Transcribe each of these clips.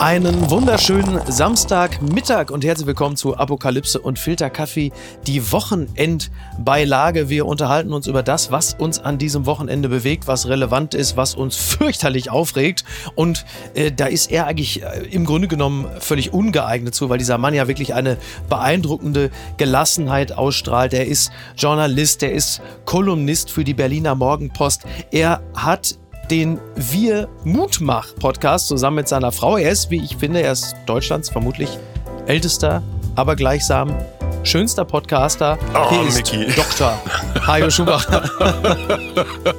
Einen wunderschönen Samstagmittag und herzlich willkommen zu Apokalypse und Filterkaffee, die Wochenendbeilage. Wir unterhalten uns über das, was uns an diesem Wochenende bewegt, was relevant ist, was uns fürchterlich aufregt. Und äh, da ist er eigentlich äh, im Grunde genommen völlig ungeeignet zu, weil dieser Mann ja wirklich eine beeindruckende Gelassenheit ausstrahlt. Er ist Journalist, er ist Kolumnist für die Berliner Morgenpost. Er hat den Wir Mutmach Podcast zusammen mit seiner Frau. Er ist, wie ich finde, er ist Deutschlands vermutlich ältester, aber gleichsam schönster Podcaster. Oh, Hier ist. Dr. Hajo Schumacher.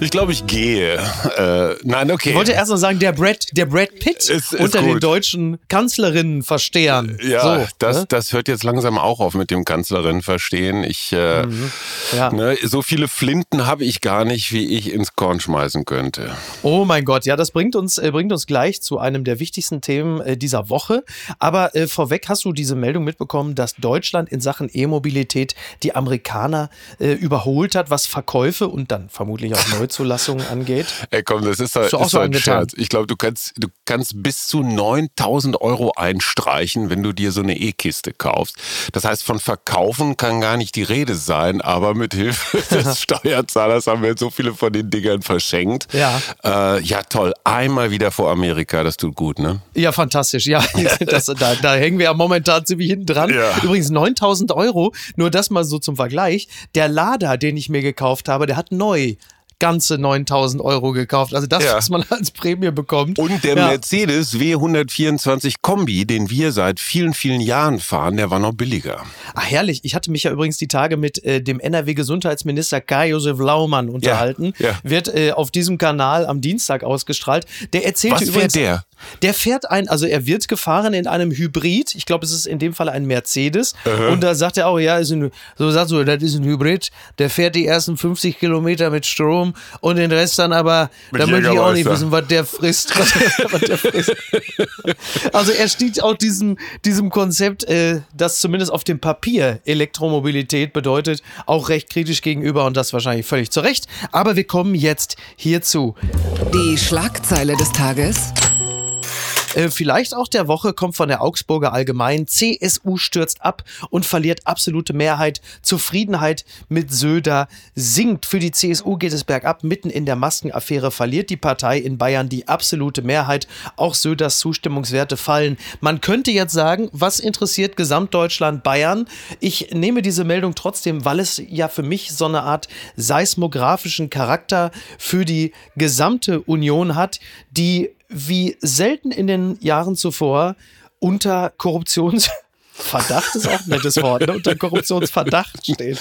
Ich glaube, ich gehe. Äh, nein, okay. Ich wollte erst noch sagen, der Brad, der Brad Pitt Ist- ist unter den gut. deutschen Kanzlerinnen verstehen. ja, so, das, ne? das hört jetzt langsam auch auf mit dem Kanzlerin verstehen. Ich, äh, ja. ne, so viele Flinten habe ich gar nicht, wie ich ins Korn schmeißen könnte. Oh mein Gott, ja, das bringt uns, äh, bringt uns gleich zu einem der wichtigsten Themen äh, dieser Woche. Aber äh, vorweg hast du diese Meldung mitbekommen, dass Deutschland in Sachen E-Mobilität die Amerikaner äh, überholt hat, was Verkäufe und dann vermutlich auch Neuzulassungen angeht. Ey, komm, das ist, auch ist so ein angetan? Scherz. Ich glaube, du kannst, du kannst bis zu 9000 Euro einstreichen, wenn du dir so eine E-Kiste kaufst. Das heißt, von Verkaufen kann gar nicht die Rede sein, aber mit Hilfe des Steuerzahlers haben wir jetzt so viele von den Dingern verschenkt. Ja. Äh, ja, toll. Einmal wieder vor Amerika, das tut gut, ne? Ja, fantastisch. Ja, das, da, da hängen wir ja momentan ziemlich hinten dran. Ja. Übrigens 9000 Euro, nur das mal so zum Vergleich. Der Lada, den ich mir gekauft habe, der hat neu ganze 9000 Euro gekauft. Also das, Ja. was man als Prämie bekommt. Und der ja. Mercedes W124 Kombi, den wir seit vielen, vielen Jahren fahren, der war noch billiger. Ach, herrlich. Ich hatte mich ja übrigens die Tage mit äh, dem NRW-Gesundheitsminister Kai-Josef Laumann unterhalten. ja. Wird äh, auf diesem Kanal am Dienstag ausgestrahlt. Der erzählte Was übrigens. der? Der fährt ein, also er wird gefahren in einem Hybrid. Ich glaube, es ist in dem Fall ein Mercedes. Und da sagt er auch, ja, ist ein, so sagt so, das ist ein Hybrid. Der fährt die ersten 50 Kilometer mit Strom und den Rest dann aber, Mit da möchte ich auch nicht wissen, was der frisst. Was, was der frisst. Also er steht auch diesem, diesem Konzept, äh, das zumindest auf dem Papier Elektromobilität bedeutet, auch recht kritisch gegenüber und das wahrscheinlich völlig zu Recht. Aber wir kommen jetzt hierzu. Die Schlagzeile des Tages. Äh, vielleicht auch der Woche kommt von der Augsburger Allgemein. CSU stürzt ab und verliert absolute Mehrheit. Zufriedenheit mit Söder sinkt. Für die CSU geht es bergab. Mitten in der Maskenaffäre verliert die Partei in Bayern die absolute Mehrheit. Auch Söders Zustimmungswerte fallen. Man könnte jetzt sagen, was interessiert Gesamtdeutschland Bayern? Ich nehme diese Meldung trotzdem, weil es ja für mich so eine Art seismografischen Charakter für die gesamte Union hat, die wie selten in den Jahren zuvor unter Korruptionsverdacht ist auch ein nettes Wort, ne? unter Korruptionsverdacht steht.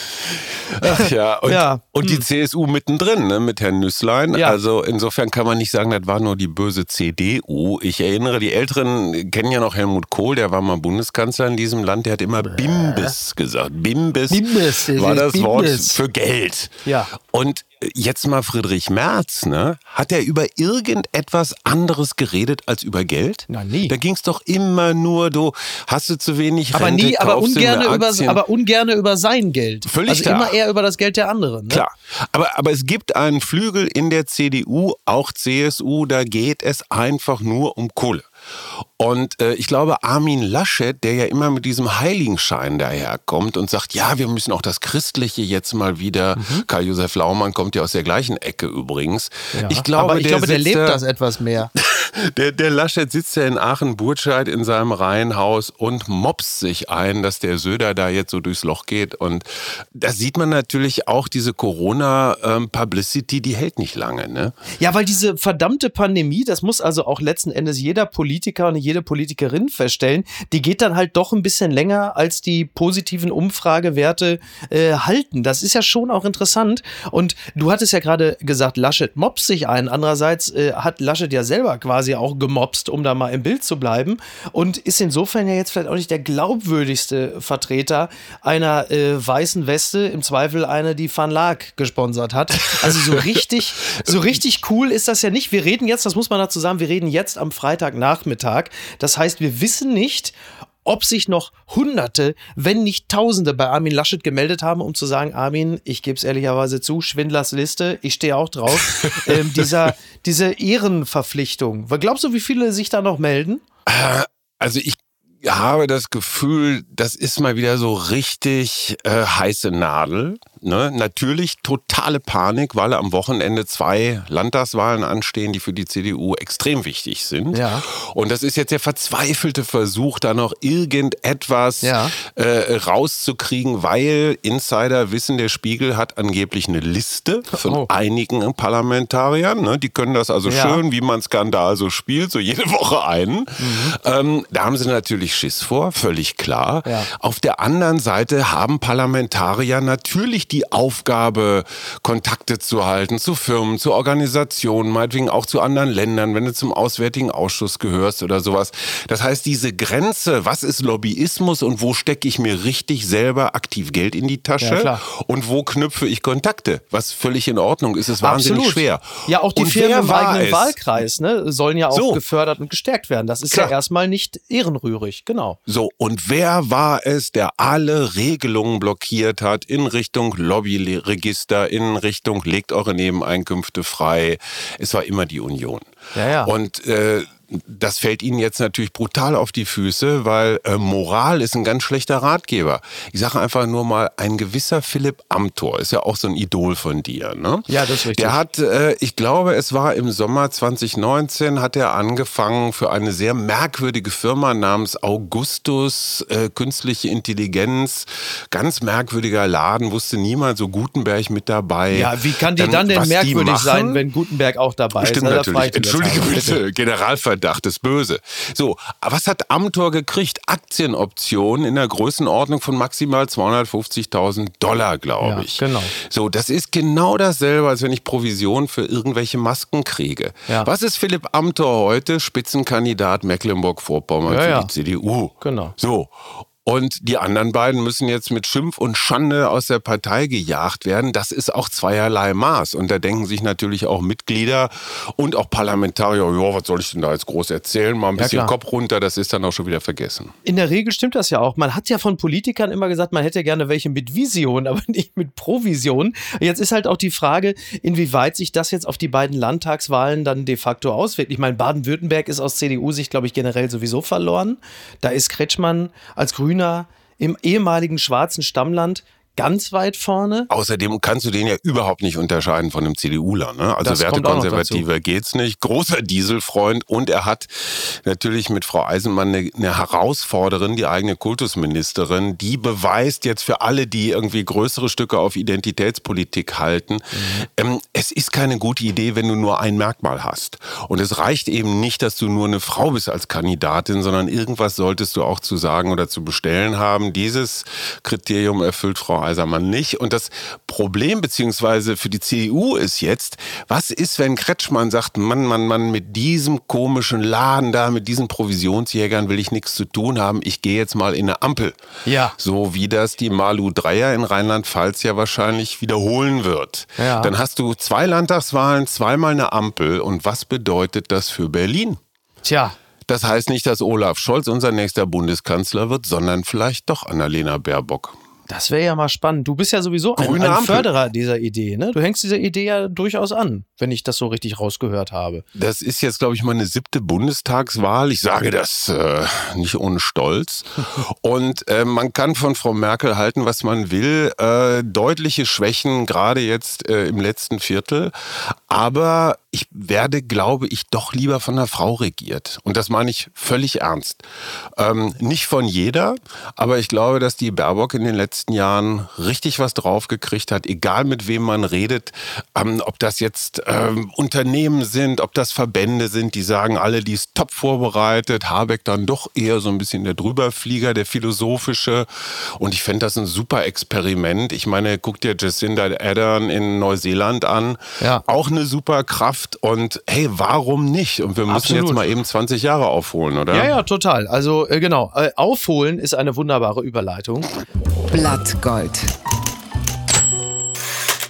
Ach ja, und, Ja. und die CSU mittendrin ne, mit Herrn Nüßlein. Ja. Also insofern kann man nicht sagen, das war nur die böse CDU. Ich erinnere, die Älteren kennen ja noch Helmut Kohl, der war mal Bundeskanzler in diesem Land, der hat immer Bimbis gesagt. Bimbis, Bimbis, war das Wort Bimbis. für Geld. Ja. Und jetzt mal Friedrich Merz, ne? Hat er über irgendetwas anderes geredet als über Geld? Na, nie. Da ging es doch immer nur, du hast du zu wenig Aber Rente, nie, aber du ungerne mehr über, aber ungerne über sein Geld. Völlig also klar. immer eher über das Geld der anderen. Ne? Klar. Aber, aber es gibt einen Flügel in der CDU, auch CSU, da geht es einfach nur um Kohle. Und äh, ich glaube, Armin Laschet, der ja immer mit diesem Heiligenschein daherkommt und sagt, ja, wir müssen auch das Christliche jetzt mal wieder. Mhm. Karl-Josef Laumann kommt ja aus der gleichen Ecke übrigens. Ja. Ich glaube, aber ich glaube, der lebt da- das etwas mehr. der, der Laschet sitzt ja in Aachen-Burtscheid in seinem Reihenhaus und mopst sich ein, dass der Söder da jetzt so durchs Loch geht. Und da sieht man natürlich auch diese Corona-Publicity, die hält nicht lange. Ne? Ja, weil diese verdammte Pandemie, das muss also auch letzten Endes jeder Politiker und jede Politikerin feststellen, die geht dann halt doch ein bisschen länger, als die positiven Umfragewerte äh, halten. Das ist ja schon auch interessant. Und du hattest ja gerade gesagt, Laschet mobst sich ein. Andererseits äh, hat Laschet ja selber quasi auch gemobst, um da mal im Bild zu bleiben. Und ist insofern ja jetzt vielleicht auch nicht der glaubwürdigste Vertreter einer äh, weißen Weste, im Zweifel eine, die Van Laak gesponsert hat. Also so richtig, so richtig cool ist das ja nicht. Wir reden jetzt, das muss man dazu sagen, wir reden jetzt am Freitagnachmittag. Das heißt, wir wissen nicht, ob sich noch Hunderte, wenn nicht Tausende bei Armin Laschet gemeldet haben, um zu sagen, Armin, ich gebe es ehrlicherweise zu, Schwindlers Liste, ich stehe auch drauf. ähm, dieser, diese Ehrenverpflichtung. Glaubst du, wie viele sich da noch melden? Äh, also ich habe das Gefühl, das ist mal wieder so richtig äh, heiße Nadel. Ne? Natürlich totale Panik, weil am Wochenende zwei Landtagswahlen anstehen, die für die CDU extrem wichtig sind. Ja. Und das ist jetzt der verzweifelte Versuch, da noch irgendetwas Ja. äh, rauszukriegen, weil Insider wissen, der Spiegel hat angeblich eine Liste von Oh. einigen Parlamentariern. Ne? Die können das also Ja. schön, wie man Skandal so spielt, so jede Woche einen. Mhm. Ähm, da haben sie natürlich Schiss vor, völlig klar. Ja. Auf der anderen Seite haben Parlamentarier natürlich die Aufgabe, Kontakte zu halten zu Firmen, zu Organisationen, meinetwegen auch zu anderen Ländern, wenn du zum Auswärtigen Ausschuss gehörst oder sowas. Das heißt, diese Grenze, was ist Lobbyismus und wo stecke ich mir richtig selber aktiv Geld in die Tasche Ja, und wo knüpfe ich Kontakte, was völlig in Ordnung ist, ist wahnsinnig schwer. Ja, auch die Und Firmen im eigenen es? Wahlkreis ne, sollen ja auch So. gefördert und gestärkt werden. Das ist Klar. ja erstmal nicht ehrenrührig, genau. So, und wer war es, der alle Regelungen blockiert hat in Richtung Lobbyregister, in Richtung legt eure Nebeneinkünfte frei? Es war immer die Union. Ja, ja. Und äh, das fällt Ihnen jetzt natürlich brutal auf die Füße, weil äh, Moral ist ein ganz schlechter Ratgeber. Ich sage einfach nur mal, ein gewisser Philipp Amthor ist ja auch so ein Idol von dir. Ne? Ja, das ist richtig. Der hat, äh, ich glaube, es war im Sommer 2019, hat er angefangen für eine sehr merkwürdige Firma namens Augustus äh, Künstliche Intelligenz. Ganz merkwürdiger Laden, wusste niemand, so Gutenberg mit dabei. Ja, wie kann die dann denn was die merkwürdig machen? sein, wenn Gutenberg auch dabei Stimmt ist? Natürlich. Entschuldige bitte, Generalverdacht ist böse. So, was hat Amtor gekriegt? Aktienoptionen in der Größenordnung von maximal 250.000 Dollar, glaube Ja, ich. genau. So, das ist genau dasselbe, als wenn ich Provision für irgendwelche Masken kriege. Ja. Was ist Philipp Amthor heute? Spitzenkandidat Mecklenburg-Vorpommern Ja, für ja. die CDU. Genau. So. Und die anderen beiden müssen jetzt mit Schimpf und Schande aus der Partei gejagt werden. Das ist auch zweierlei Maß. Und da denken sich natürlich auch Mitglieder und auch Parlamentarier, ja, was soll ich denn da jetzt groß erzählen? Mal ein Ja, bisschen klar. Kopf runter, das ist dann auch schon wieder vergessen. In der Regel stimmt das ja auch. Man hat ja von Politikern immer gesagt, man hätte gerne welche mit Vision, aber nicht mit Provision. Jetzt ist halt auch die Frage, inwieweit sich das jetzt auf die beiden Landtagswahlen dann de facto auswirkt. Ich meine, Baden-Württemberg ist aus CDU-Sicht, glaube ich, generell sowieso verloren. Da ist Kretschmann als Grüner im ehemaligen schwarzen Stammland ganz weit vorne. Außerdem kannst du den ja überhaupt nicht unterscheiden von einem CDUler. Ne? Also Das Wertekonservativer geht's nicht. Großer Dieselfreund und er hat natürlich mit Frau Eisenmann eine, eine Herausforderin, die eigene Kultusministerin, die beweist jetzt für alle, die irgendwie größere Stücke auf Identitätspolitik halten, ähm, es ist keine gute Idee, wenn du nur ein Merkmal hast. Und es reicht eben nicht, dass du nur eine Frau bist als Kandidatin, sondern irgendwas solltest du auch zu sagen oder zu bestellen haben. Dieses Kriterium erfüllt Frau Eisermann nicht. Und das Problem beziehungsweise für die CDU ist jetzt, was ist, wenn Kretschmann sagt, Mann, Mann, Mann, mit diesem komischen Laden da, mit diesen Provisionsjägern will ich nichts zu tun haben. Ich gehe jetzt mal in eine Ampel. Ja. So wie das die Malu Dreier in Rheinland-Pfalz ja wahrscheinlich wiederholen wird. Ja. Dann hast du zwei Landtagswahlen, zweimal eine Ampel. Und was bedeutet das für Berlin? Tja, Das heißt nicht, dass Olaf Scholz unser nächster Bundeskanzler wird, sondern vielleicht doch Annalena Baerbock. Das wäre ja mal spannend. Du bist ja sowieso ein, ein. Förderer dieser Idee, ne? Du hängst dieser Idee ja durchaus an, wenn ich das so richtig rausgehört habe. Das ist jetzt, glaube ich, meine siebte Bundestagswahl. Ich sage das äh, nicht ohne Stolz. Und äh, man kann von Frau Merkel halten, was man will. Äh, deutliche Schwächen, gerade jetzt äh, im letzten Viertel. Aber ich werde, glaube ich, doch lieber von einer Frau regiert. Und das meine ich völlig ernst. Ähm, nicht von jeder, aber ich glaube, dass die Baerbock in den letzten Jahren richtig was draufgekriegt hat, egal mit wem man redet, ähm, ob das jetzt ähm, Unternehmen sind, ob das Verbände sind, die sagen alle, die ist top vorbereitet, Habeck dann doch eher so ein bisschen der Drüberflieger, der philosophische. Und ich fände das ein super Experiment. Ich meine, guck dir Jacinda Ardern in Neuseeland an. Ja. Auch eine super Kraft. Und hey, warum nicht? Und wir müssen Absolut. jetzt mal eben 20 Jahre aufholen, oder? Ja, ja, total. Also äh, genau, äh, aufholen ist eine wunderbare Überleitung. Blattgold.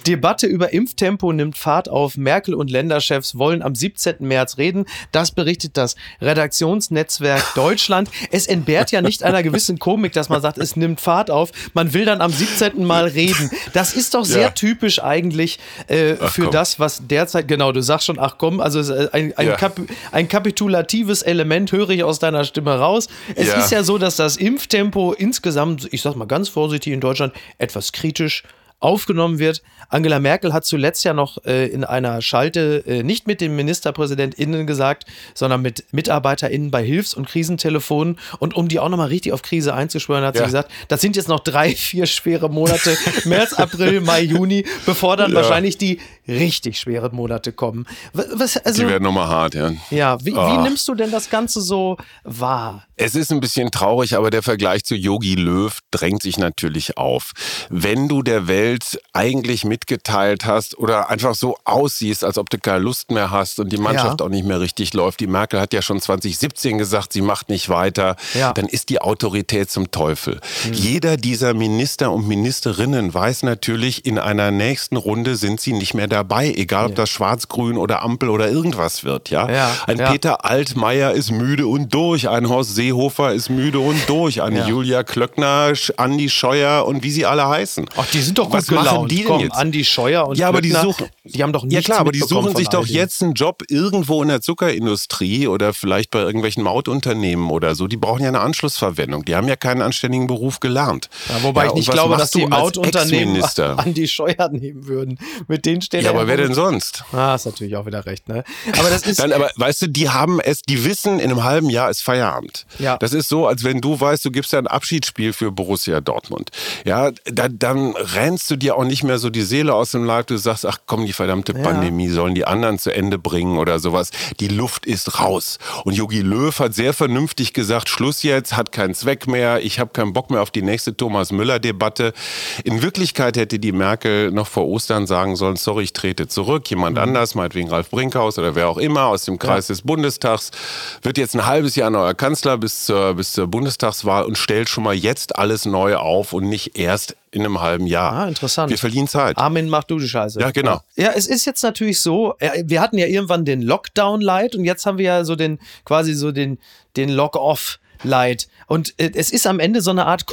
Debatte über Impftempo nimmt Fahrt auf. Merkel und Länderchefs wollen am 17. März reden. Das berichtet das Redaktionsnetzwerk Deutschland. Es entbehrt ja nicht einer gewissen Komik, dass man sagt, es nimmt Fahrt auf. Man will dann am 17. Mal reden. Das ist doch sehr ja. typisch eigentlich äh, für komm. das, was derzeit, genau, du sagst schon, ach komm, also ein, ein, ja. Kap, ein kapitulatives Element höre ich aus deiner Stimme raus. Es ja. ist ja so, dass das Impftempo insgesamt, ich sag mal ganz vorsichtig in Deutschland, etwas kritisch aufgenommen wird. Angela Merkel hat zuletzt ja noch äh, in einer Schalte äh, nicht mit den MinisterpräsidentInnen gesagt, sondern mit MitarbeiterInnen bei Hilfs- und Krisentelefonen. Und um die auch nochmal richtig auf Krise einzuschwören, hat ja. sie gesagt, das sind jetzt noch drei, vier schwere Monate, März, April, Mai, Juni, bevor dann ja. wahrscheinlich die richtig schweren Monate kommen. Was, also, die werden nochmal hart, ja. Ja, wie, wie nimmst du denn das Ganze so wahr? Es ist ein bisschen traurig, aber der Vergleich zu Yogi Löw drängt sich natürlich auf. Wenn du der Welt eigentlich mitgeteilt hast oder einfach so aussiehst, als ob du keine Lust mehr hast und die Mannschaft ja. auch nicht mehr richtig läuft, die Merkel hat ja schon 2017 gesagt, sie macht nicht weiter, ja. dann ist die Autorität zum Teufel. Mhm. Jeder dieser Minister und Ministerinnen weiß natürlich, in einer nächsten Runde sind sie nicht mehr dabei, egal ob ja. das Schwarz-Grün oder Ampel oder irgendwas wird. Ja, ein Peter Altmaier ist müde und durch, ein Horst Seehofer ist müde und durch, eine ja. Julia Klöckner, Andi Scheuer und wie sie alle heißen. Ach, die sind doch gut Was gelaunt. machen die denn Komm, jetzt? Andi Scheuer und Ja, aber die suchen, die haben doch nichts Ja klar, aber die suchen sich doch jetzt einen Job irgendwo in der Zuckerindustrie oder vielleicht bei irgendwelchen Mautunternehmen oder so. Die brauchen ja eine Anschlussverwendung. Die haben ja keinen anständigen Beruf gelernt. Ja, wobei ja, ich nicht glaube, dass die Mautunternehmen Andi Scheuer nehmen würden. Mit denen steht Ja, aber wer denn sonst? Ah, ist natürlich auch wieder recht, ne? Aber das ist Dann, aber weißt du, die haben es, die wissen, in einem halben Jahr ist Feierabend. Ja. Das ist so, als wenn du weißt, du gibst ja ein Abschiedsspiel für Borussia Dortmund. Ja, da, dann rennst du dir auch nicht mehr so die Seele aus dem Leib. Du sagst, ach komm, die verdammte ja. Pandemie sollen die anderen zu Ende bringen oder sowas. Die Luft ist raus. Und Jogi Löw hat sehr vernünftig gesagt, Schluss jetzt, hat keinen Zweck mehr. Ich habe keinen Bock mehr auf die nächste Thomas Müller-Debatte. In Wirklichkeit hätte die Merkel noch vor Ostern sagen sollen, sorry, ich trete zurück. Jemand mhm. anders, meinetwegen Ralf Brinkhaus oder wer auch immer aus dem Kreis ja. des Bundestags, wird jetzt ein halbes Jahr neuer Kanzler bis zur, bis zur Bundestagswahl und stellt schon mal jetzt alles neu auf und nicht erst in einem halben Jahr. Ah, interessant. Wir verlieren Zeit. Armin, mach du die Scheiße. Ja, genau. Ja, es ist jetzt natürlich so, wir hatten ja irgendwann den Lockdown-Light und jetzt haben wir ja so den, quasi so den, den Lock-Off-Light. Und äh, es ist am Ende so eine Art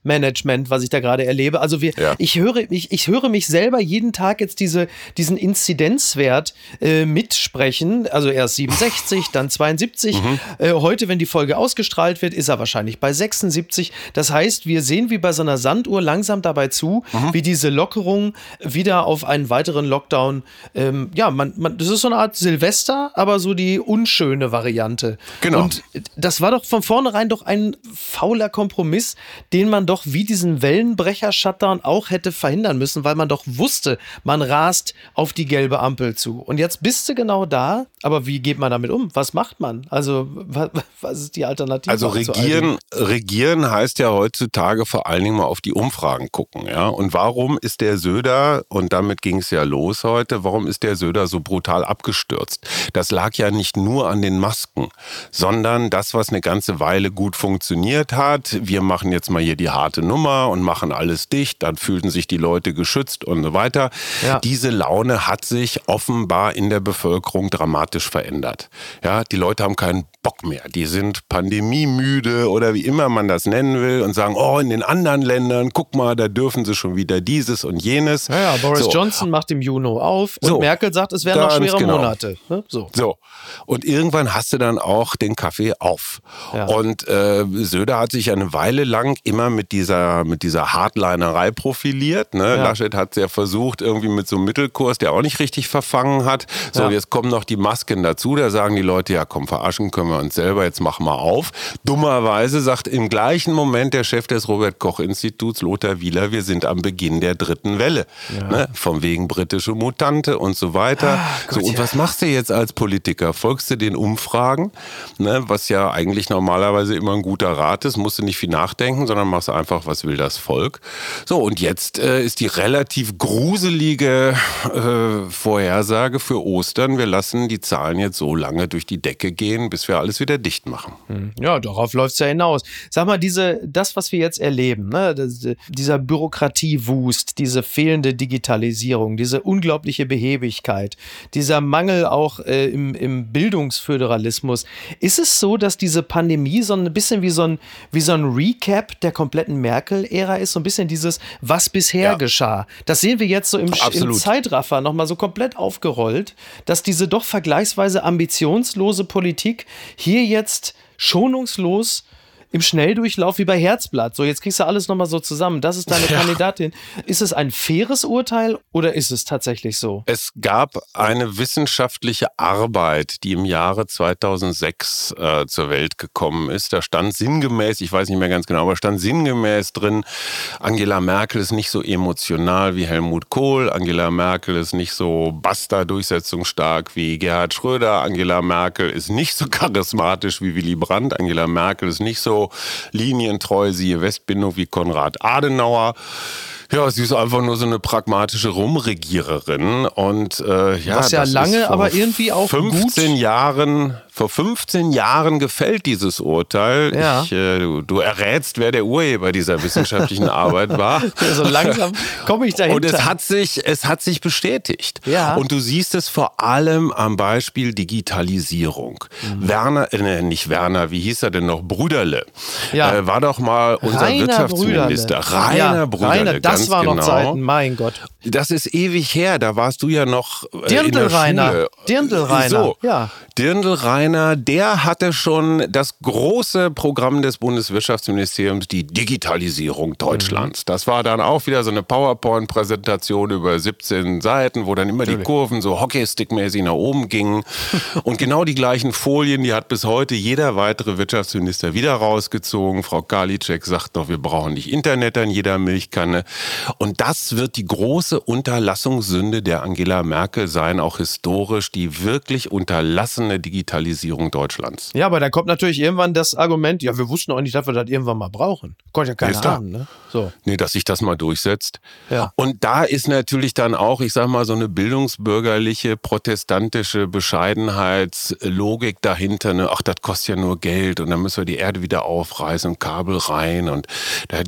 Kompromissmanagement, was ich da gerade erlebe. Also wir, ja. ich höre, ich, ich höre mich selber jeden Tag jetzt diese, diesen Inzidenzwert äh, mitsprechen. Also erst 67, dann 72. Mhm. Äh, heute, wenn die Folge ausgestrahlt wird, ist er wahrscheinlich bei 76. Das heißt, wir sehen wie bei so einer Sanduhr langsam dabei zu, mhm. wie diese Lockerung wieder auf einen weiteren Lockdown. Ähm, ja, man, man, das ist so eine Art Silvester, aber so die unschöne Variante. Genau. Und das war doch von vornherein doch ein fauler Kompromiss, den man doch wie diesen Wellenbrecher-Shutdown auch hätte verhindern müssen, weil man doch wusste, man rast auf die gelbe Ampel zu. Und jetzt bist du genau da, aber wie geht man damit um? Was macht man? Also, was, was ist die Alternative? Also regieren, regieren heißt ja heutzutage vor allen Dingen mal auf die Umfragen gucken. Ja? Und warum ist der Söder, und damit ging es ja los heute, warum ist der Söder so brutal abgestürzt? Das lag ja nicht nur an den Masken, sondern das, was eine ganze Weile gut funktioniert hat. Wir machen jetzt mal hier die harte Nummer und machen alles dicht. Dann fühlten sich die Leute geschützt und so weiter. Ja. Diese Laune hat sich offenbar in der Bevölkerung dramatisch verändert. Ja, die Leute haben keinen Bock mehr. Die sind pandemiemüde oder wie immer man das nennen will und sagen, oh, in den anderen Ländern, guck mal, da dürfen sie schon wieder dieses und jenes. Ja, ja Boris so. Johnson macht im Juni auf und so. Merkel sagt, es wären noch schwere genau. Monate. Ne? So. so. Und irgendwann hast du dann auch den Kaffee auf. Ja. Und äh, Söder hat sich eine Weile lang immer mit dieser, mit dieser Hardlinerei profiliert. Ne? Ja. Laschet hat es ja versucht, irgendwie mit so einem Mittelkurs, der auch nicht richtig verfangen hat. So, jetzt kommen noch die Masken dazu. Da sagen die Leute, ja komm, verarschen können wir uns selber, jetzt machen wir auf. Dummerweise sagt im gleichen Moment der Chef des Robert-Koch-Instituts, Lothar Wieler, wir sind am Beginn der dritten Welle. Ja. Ne? Vom wegen britische Mutante und so weiter. Ah, Gott, so, und ja. was machst du jetzt als Politiker? Folgst du den Umfragen, ne? was ja eigentlich normalerweise immer ein guter Rat ist, musst du nicht viel nachdenken, sondern machst einfach, was will das Volk. So, und jetzt äh, ist die relativ gruselige äh, Vorhersage für Ostern, wir lassen die Zahlen jetzt so lange durch die Decke gehen, bis wir alles wieder dicht machen. Hm. Ja, darauf läuft es ja hinaus. Sag mal, diese, das, was wir jetzt erleben, ne, das, dieser Bürokratiewust, diese fehlende Digitalisierung, diese unglaubliche Behebigkeit, dieser Mangel auch äh, im, im Bildungsföderalismus, ist es so, dass diese Pandemie so ein bisschen wie so ein, wie so ein Recap der kompletten Merkel-Ära ist, so ein bisschen dieses, was bisher ja. geschah. Das sehen wir jetzt so im, im Zeitraffer nochmal so komplett aufgerollt, dass diese doch vergleichsweise ambitionslose Politik hier jetzt schonungslos im Schnelldurchlauf wie bei Herzblatt. So, jetzt kriegst du alles nochmal so zusammen. Das ist deine ja. Kandidatin. Ist es ein faires Urteil oder ist es tatsächlich so? Es gab eine wissenschaftliche Arbeit, die im Jahre 2006 äh, zur Welt gekommen ist. Da stand sinngemäß, ich weiß nicht mehr ganz genau, aber stand sinngemäß drin, Angela Merkel ist nicht so emotional wie Helmut Kohl. Angela Merkel ist nicht so Basta-durchsetzungsstark wie Gerhard Schröder. Angela Merkel ist nicht so charismatisch wie Willy Brandt. Angela Merkel ist nicht so linientreu, siehe Westbindung wie Konrad Adenauer. Ja, sie ist einfach nur so eine pragmatische Rumregiererin und äh, ja, was ja lange, aber irgendwie auch 15 gut. Jahren vor 15 Jahren gefällt dieses Urteil. Ja. Ich, äh, du, du, errätst, wer der Urheber dieser wissenschaftlichen Arbeit war. Ja, so langsam komme ich dahinter. Und es hat sich, es hat sich bestätigt. Ja. Und du siehst es vor allem am Beispiel Digitalisierung. Mhm. Werner, äh, nicht Werner, wie hieß er denn noch? Brüderle. Ja. Äh, war doch mal unser Rainer Wirtschaftsminister. Brüderle. Rainer ja, Brüderle. Rainer, das war genau. noch Zeiten, mein Gott. Das ist ewig her, da warst du ja noch äh, Dirndl in der Rainer. Schule. Dirndl Rainer. So, ja. Dirndl Rainer, der hatte schon das große Programm des Bundeswirtschaftsministeriums, die Digitalisierung Deutschlands. Mhm. Das war dann auch wieder so eine PowerPoint-Präsentation über 17 Seiten, wo dann immer Natürlich. die Kurven so Hockeystick-mäßig nach oben gingen. Und genau die gleichen Folien, die hat bis heute jeder weitere Wirtschaftsminister wieder rausgezogen. Frau Karliczek sagt noch, wir brauchen nicht Internet an jeder Milchkanne. Und das wird die große Unterlassungssünde der Angela Merkel sein, auch historisch, die wirklich unterlassene Digitalisierung Deutschlands. Ja, aber da kommt natürlich irgendwann das Argument, ja, wir wussten auch nicht, dass wir das irgendwann mal brauchen. Konnte ja keiner ahnen, ne? So. Nee, dass sich das mal durchsetzt. Ja. Und da ist natürlich dann auch, ich sag mal, so eine bildungsbürgerliche, protestantische Bescheidenheitslogik dahinter. Ne? Ach, das kostet ja nur Geld und dann müssen wir die Erde wieder aufreißen und Kabel rein und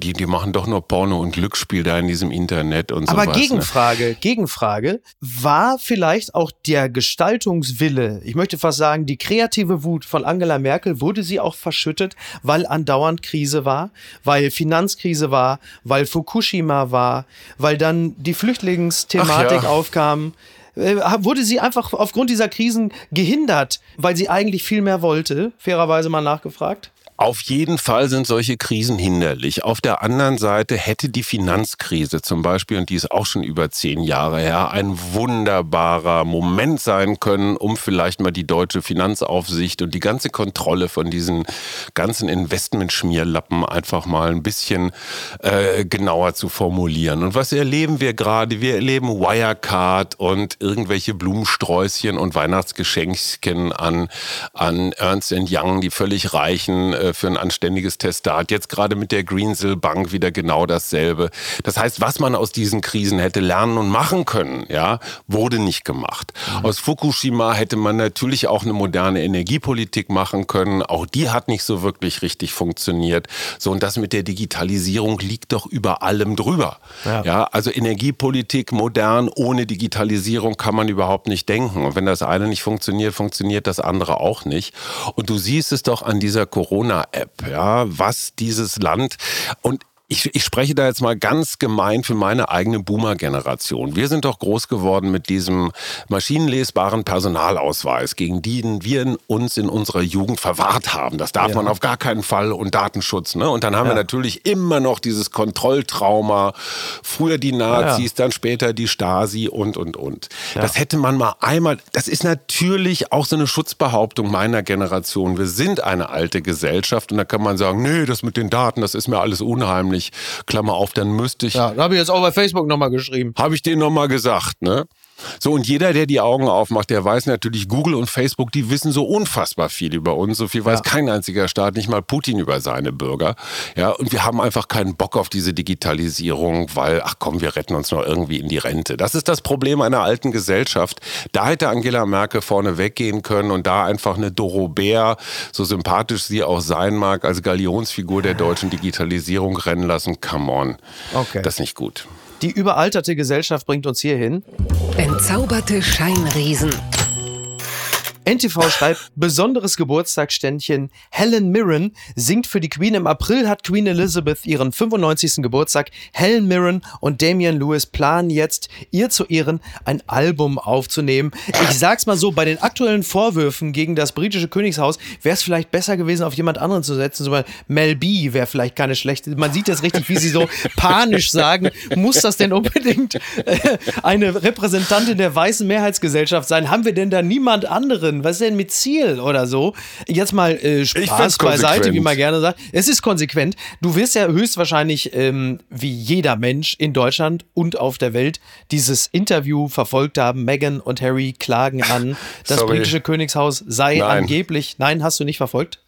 die, die machen doch nur Porno und Glücksspiel da in diesem Internet und so. Aber sowas? Gegenfrage, ne? Gegenfrage. War vielleicht auch der Gestaltungswille, ich möchte fast sagen, die kreative Wut von Angela Merkel, wurde sie auch verschüttet, weil andauernd Krise war, weil Finanzkrise war, weil Fukushima war, weil dann die Flüchtlingsthematik ja. aufkam äh, wurde sie einfach aufgrund dieser Krisen gehindert, weil sie eigentlich viel mehr wollte, fairerweise mal nachgefragt? Auf jeden Fall sind solche Krisen hinderlich. Auf der anderen Seite hätte die Finanzkrise zum Beispiel, und die ist auch schon über zehn Jahre her, ein wunderbarer Moment sein können, um vielleicht mal die deutsche Finanzaufsicht und die ganze Kontrolle von diesen ganzen Investmentschmierlappen einfach mal ein bisschen äh, genauer zu formulieren. Und was erleben wir gerade? Wir erleben Wirecard und irgendwelche Blumensträußchen und Weihnachtsgeschenkchen an, an Ernst Young, die völlig reichen äh, für ein anständiges Testat. Jetzt gerade mit der Greensill Bank wieder genau dasselbe. Das heißt, was man aus diesen Krisen hätte lernen und machen können, ja, wurde nicht gemacht. Mhm. Aus Fukushima hätte man natürlich auch eine moderne Energiepolitik machen können. Auch die hat nicht so wirklich richtig funktioniert. So, und das mit der Digitalisierung liegt doch über allem drüber. Ja, ja also Energiepolitik modern ohne Digitalisierung kann man überhaupt nicht denken. Und wenn das eine nicht funktioniert, funktioniert das andere auch nicht. Und du siehst es doch an dieser Corona Corona-App, ja, was dieses Land und ich, ich spreche da jetzt mal ganz gemein für meine eigene Boomer-Generation. Wir sind doch groß geworden mit diesem maschinenlesbaren Personalausweis, gegen den wir uns in unserer Jugend verwahrt haben. Das darf ja. man auf gar keinen Fall und Datenschutz. Ne? Und dann haben ja. wir natürlich immer noch dieses Kontrolltrauma. Früher die Nazis, ja. dann später die Stasi und, und, und. Das hätte man mal einmal, das ist natürlich auch so eine Schutzbehauptung meiner Generation. Wir sind eine alte Gesellschaft und da kann man sagen, nee, das mit den Daten, das ist mir alles unheimlich ich, Klammer auf, dann müsste ich. Ja, da habe ich jetzt auch bei Facebook nochmal geschrieben. Habe ich denen nochmal gesagt, ne? So, und jeder, der die Augen aufmacht, der weiß natürlich, Google und Facebook, die wissen so unfassbar viel über uns. So viel weiß ja. kein einziger Staat, nicht mal Putin über seine Bürger. Ja, und wir haben einfach keinen Bock auf diese Digitalisierung, weil, ach komm, wir retten uns noch irgendwie in die Rente. Das ist das Problem einer alten Gesellschaft. Da hätte Angela Merkel vorne weggehen können und da einfach eine Dorobert, so sympathisch sie auch sein mag, als Galionsfigur der deutschen Digitalisierung rennen lassen. Come on. Okay. Das ist nicht gut. Die überalterte Gesellschaft bringt uns hierhin. Entzauberte Scheinriesen. NTV schreibt, besonderes Geburtstagsständchen. Helen Mirren singt für die Queen. Im April hat Queen Elizabeth ihren 95. Geburtstag. Helen Mirren und Damian Lewis planen jetzt, ihr zu Ehren ein Album aufzunehmen. Ich sag's mal so, bei den aktuellen Vorwürfen gegen das britische Königshaus wäre es vielleicht besser gewesen, auf jemand anderen zu setzen. So Mel B wäre vielleicht keine schlechte. Man sieht das richtig, wie sie so panisch sagen. Muss das denn unbedingt äh, eine Repräsentantin der weißen Mehrheitsgesellschaft sein? Haben wir denn da niemand anderen? Drin? Was ist denn mit Ziel oder so? Jetzt mal äh, Spaß beiseite, wie man gerne sagt. Es ist konsequent. Du wirst ja höchstwahrscheinlich, ähm, wie jeder Mensch in Deutschland und auf der Welt, dieses Interview verfolgt haben. Meghan und Harry klagen an, das britische Königshaus sei nein. angeblich. Nein, hast du nicht verfolgt?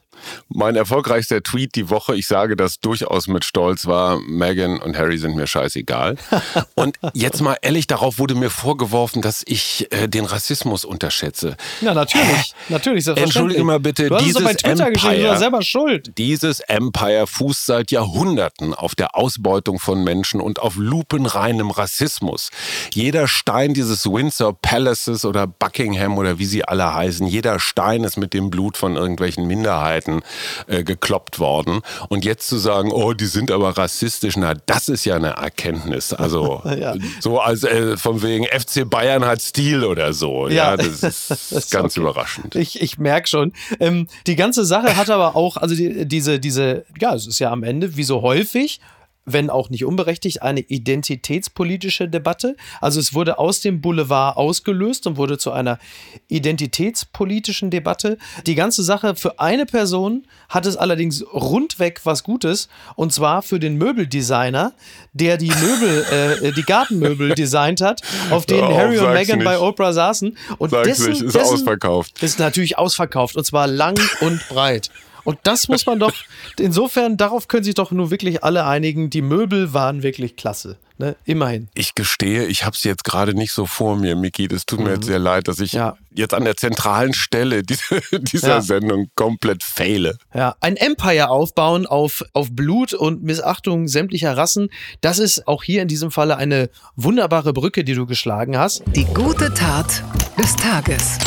Mein erfolgreichster Tweet die Woche, ich sage das durchaus mit Stolz, war, Meghan und Harry sind mir scheißegal. und jetzt mal ehrlich, darauf wurde mir vorgeworfen, dass ich äh, den Rassismus unterschätze. Ja, natürlich. Äh, natürlich, Entschuldige mal bitte, du dieses bei Twitter Empire, selber schuld. Dieses Empire fußt seit Jahrhunderten auf der Ausbeutung von Menschen und auf lupenreinem Rassismus. Jeder Stein dieses Windsor Palaces oder Buckingham oder wie sie alle heißen, jeder Stein ist mit dem Blut von irgendwelchen Minderheiten Seiten äh, gekloppt worden. Und jetzt zu sagen, oh, die sind aber rassistisch, na, das ist ja eine Erkenntnis. Also ja. so als äh, von wegen FC Bayern hat Stil oder so. Ja, ja das ist, das ist ganz okay. überraschend. Ich, ich merke schon. Ähm, die ganze Sache hat aber auch, also die, diese, diese, ja, es ist ja am Ende, wie so häufig, wenn auch nicht unberechtigt, eine identitätspolitische Debatte. Also es wurde aus dem Boulevard ausgelöst und wurde zu einer identitätspolitischen Debatte. Die ganze Sache für eine Person hat es allerdings rundweg was Gutes und zwar für den Möbeldesigner, der die Möbel, äh, die Gartenmöbel designt hat, auf denen oh, Harry und Meghan bei Oprah saßen. Und sag's dessen, nicht, ist dessen ausverkauft. Ist natürlich ausverkauft und zwar lang und breit. Und das muss man doch, insofern, darauf können sich doch nur wirklich alle einigen, die Möbel waren wirklich klasse. Ne? Immerhin. Ich gestehe, ich habe es jetzt gerade nicht so vor mir, Miki. Das tut mir jetzt mhm. sehr leid, dass ich ja. jetzt an der zentralen Stelle dieser, dieser ja. Sendung komplett fehle. Ja, ein Empire aufbauen auf, auf Blut und Missachtung sämtlicher Rassen, das ist auch hier in diesem Falle eine wunderbare Brücke, die du geschlagen hast. Die gute Tat des Tages.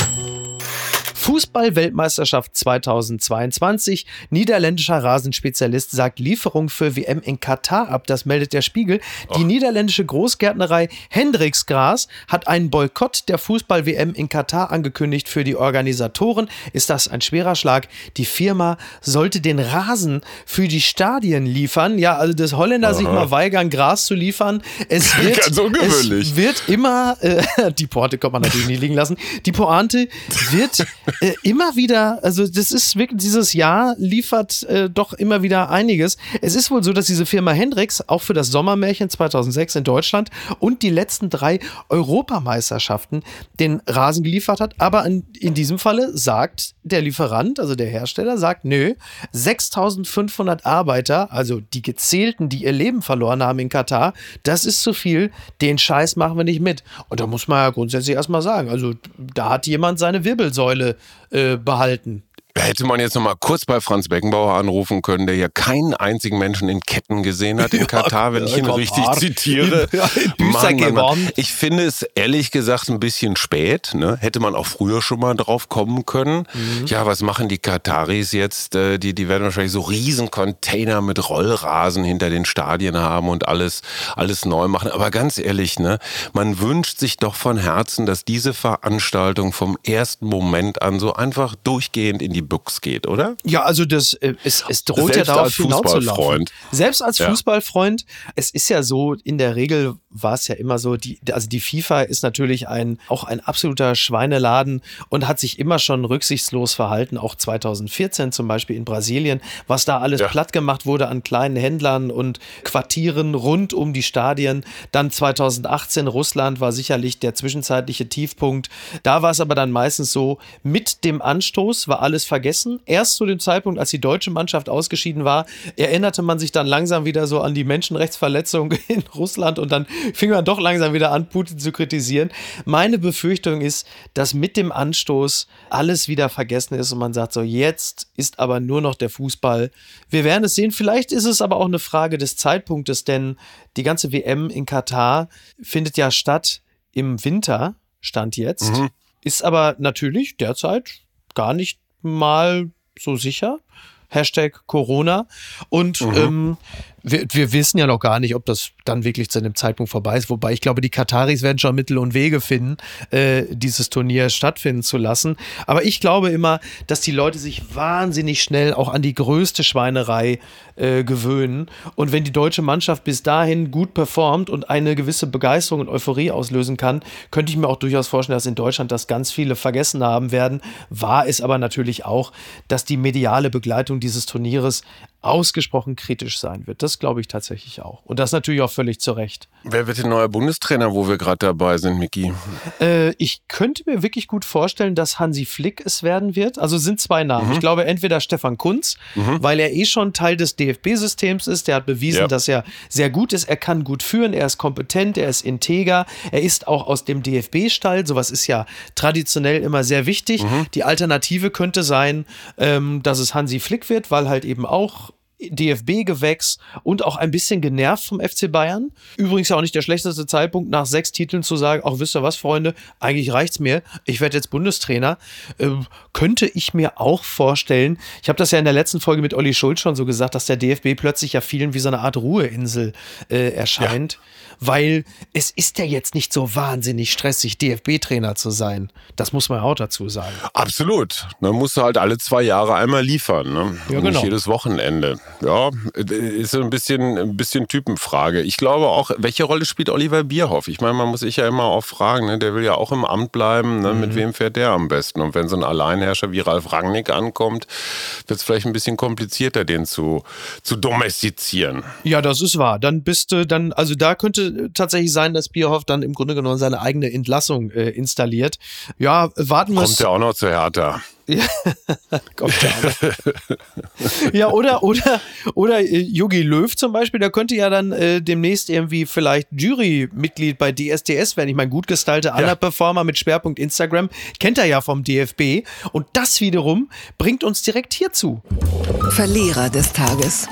Fußball-Weltmeisterschaft 2022. Niederländischer Rasenspezialist sagt Lieferung für WM in Katar ab. Das meldet der Spiegel. Die Och. niederländische Großgärtnerei Hendriksgras hat einen Boykott der Fußball-WM in Katar angekündigt für die Organisatoren. Ist das ein schwerer Schlag? Die Firma sollte den Rasen für die Stadien liefern. Ja, also dass Holländer Aha. sich mal weigern, Gras zu liefern. Es wird, es wird immer, äh, die Pointe kann man natürlich nicht liegen lassen, die Pointe wird äh, immer wieder, also das ist wirklich, dieses Jahr liefert äh, doch immer wieder einiges. Es ist wohl so, dass diese Firma Hendrix auch für das Sommermärchen 2006 in Deutschland und die letzten drei Europameisterschaften den Rasen geliefert hat. Aber in, in diesem Falle sagt der Lieferant, also der Hersteller, sagt, nö, 6500 Arbeiter, also die gezählten, die ihr Leben verloren haben in Katar, das ist zu viel, den Scheiß machen wir nicht mit. Und da muss man ja grundsätzlich erstmal sagen, also da hat jemand seine Wirbelsäule äh, behalten. Hätte man jetzt noch mal kurz bei Franz Beckenbauer anrufen können, der ja keinen einzigen Menschen in Ketten gesehen hat in Katar, wenn ich ihn richtig zitiere. Mann, Mann, Mann. Ich finde es ehrlich gesagt ein bisschen spät. Ne? Hätte man auch früher schon mal drauf kommen können. Mhm. Ja, was machen die Kataris jetzt? Äh, die, die werden wahrscheinlich so riesen Container mit Rollrasen hinter den Stadien haben und alles, alles neu machen. Aber ganz ehrlich, ne? man wünscht sich doch von Herzen, dass diese Veranstaltung vom ersten Moment an so einfach durchgehend in die Books geht, oder? Ja, also das, äh, es, es droht Selbst ja darauf hinauszulaufen. Selbst als Fußballfreund. Es ist ja so in der Regel, war es ja immer so, die, also die FIFA ist natürlich ein, auch ein absoluter Schweineladen und hat sich immer schon rücksichtslos verhalten, auch 2014 zum Beispiel in Brasilien, was da alles ja. platt gemacht wurde an kleinen Händlern und Quartieren rund um die Stadien. Dann 2018 Russland war sicherlich der zwischenzeitliche Tiefpunkt. Da war es aber dann meistens so, mit dem Anstoß war alles vergessen. Erst zu dem Zeitpunkt, als die deutsche Mannschaft ausgeschieden war, erinnerte man sich dann langsam wieder so an die Menschenrechtsverletzung in Russland und dann fing man doch langsam wieder an, Putin zu kritisieren. Meine Befürchtung ist, dass mit dem Anstoß alles wieder vergessen ist und man sagt so, jetzt ist aber nur noch der Fußball. Wir werden es sehen. Vielleicht ist es aber auch eine Frage des Zeitpunktes, denn die ganze WM in Katar findet ja statt im Winter, stand jetzt. Mhm. Ist aber natürlich derzeit gar nicht mal so sicher. Hashtag Corona. Und mhm. ähm, wir, wir, wissen ja noch gar nicht, ob das dann wirklich zu einem Zeitpunkt vorbei ist. Wobei ich glaube, die Kataris werden schon Mittel und Wege finden, äh, dieses Turnier stattfinden zu lassen. Aber ich glaube immer, dass die Leute sich wahnsinnig schnell auch an die größte Schweinerei äh, gewöhnen. Und wenn die deutsche Mannschaft bis dahin gut performt und eine gewisse Begeisterung und Euphorie auslösen kann, könnte ich mir auch durchaus vorstellen, dass in Deutschland das ganz viele vergessen haben werden. War es aber natürlich auch, dass die mediale Begleitung dieses Turnieres ausgesprochen kritisch sein wird. Das glaube ich tatsächlich auch. Und das natürlich auch völlig zu Recht. Wer wird der neue Bundestrainer, wo wir gerade dabei sind, Miki? Äh, ich könnte mir wirklich gut vorstellen, dass Hansi Flick es werden wird. Also sind zwei Namen. Mhm. Ich glaube entweder Stefan Kunz, mhm. weil er eh schon Teil des DFB-Systems ist. Der hat bewiesen, ja. dass er sehr gut ist. Er kann gut führen, er ist kompetent, er ist integer. Er ist auch aus dem DFB-Stall. Sowas ist ja traditionell immer sehr wichtig. Mhm. Die Alternative könnte sein, ähm, dass es Hansi Flick wird, weil halt eben auch DFB-Gewächs und auch ein bisschen genervt vom FC Bayern. Übrigens ja auch nicht der schlechteste Zeitpunkt, nach sechs Titeln zu sagen, auch wisst ihr was, Freunde, eigentlich reicht's mir, ich werde jetzt Bundestrainer. Ähm, könnte ich mir auch vorstellen, ich habe das ja in der letzten Folge mit Olli Schulz schon so gesagt, dass der DFB plötzlich ja vielen wie so eine Art Ruheinsel äh, erscheint. Ja weil es ist ja jetzt nicht so wahnsinnig stressig, DFB-Trainer zu sein. Das muss man auch dazu sagen. Absolut. Man muss halt alle zwei Jahre einmal liefern. Ne? Ja, genau. Nicht jedes Wochenende. Ja, ist ein bisschen, ein bisschen Typenfrage. Ich glaube auch, welche Rolle spielt Oliver Bierhoff? Ich meine, man muss sich ja immer auch fragen, ne? der will ja auch im Amt bleiben. Ne? Mhm. Mit wem fährt der am besten? Und wenn so ein Alleinherrscher wie Ralf Rangnick ankommt, wird es vielleicht ein bisschen komplizierter, den zu, zu domestizieren. Ja, das ist wahr. Dann bist du dann, also da könnte tatsächlich sein, dass Bierhoff dann im Grunde genommen seine eigene Entlassung äh, installiert. Ja, warten wir Kommt ja auch noch zu Hertha. Ja, kommt ja, ja, oder, oder, oder Yogi äh, Löw zum Beispiel, der könnte ja dann äh, demnächst irgendwie vielleicht Jurymitglied bei DSDS werden. Ich meine, gut gestylte ja. Performer mit Schwerpunkt Instagram kennt er ja vom DFB. Und das wiederum bringt uns direkt hierzu. Verlierer des Tages